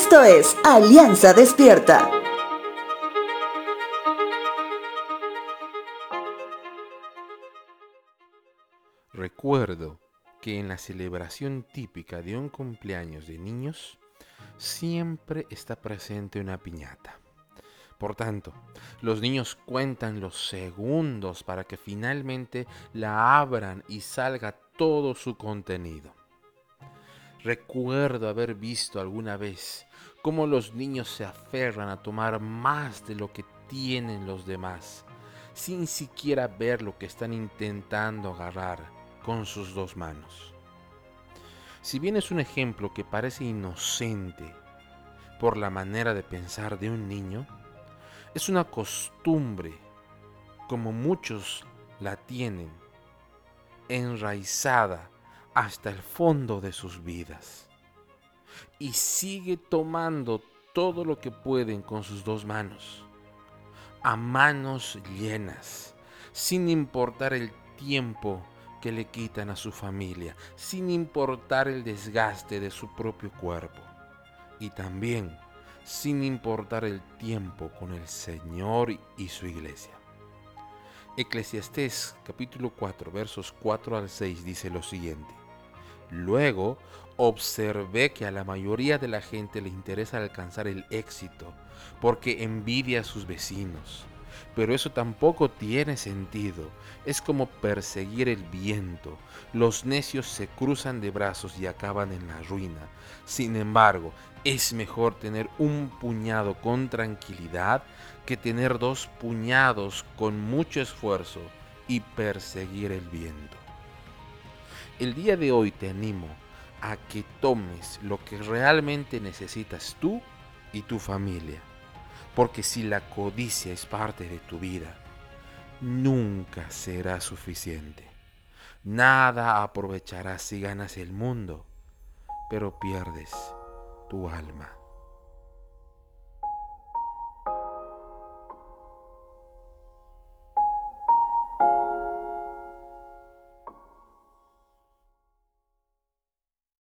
Esto es Alianza Despierta. Recuerdo que en la celebración típica de un cumpleaños de niños siempre está presente una piñata. Por tanto, los niños cuentan los segundos para que finalmente la abran y salga todo su contenido. Recuerdo haber visto alguna vez cómo los niños se aferran a tomar más de lo que tienen los demás, sin siquiera ver lo que están intentando agarrar con sus dos manos. Si bien es un ejemplo que parece inocente por la manera de pensar de un niño, es una costumbre, como muchos la tienen, enraizada hasta el fondo de sus vidas. Y sigue tomando todo lo que pueden con sus dos manos, a manos llenas, sin importar el tiempo que le quitan a su familia, sin importar el desgaste de su propio cuerpo. Y también sin importar el tiempo con el Señor y su iglesia. Eclesiastés capítulo 4 versos 4 al 6 dice lo siguiente. Luego observé que a la mayoría de la gente le interesa alcanzar el éxito porque envidia a sus vecinos. Pero eso tampoco tiene sentido. Es como perseguir el viento. Los necios se cruzan de brazos y acaban en la ruina. Sin embargo, es mejor tener un puñado con tranquilidad que tener dos puñados con mucho esfuerzo y perseguir el viento. El día de hoy te animo a que tomes lo que realmente necesitas tú y tu familia. Porque si la codicia es parte de tu vida, nunca será suficiente. Nada aprovecharás si ganas el mundo, pero pierdes tu alma.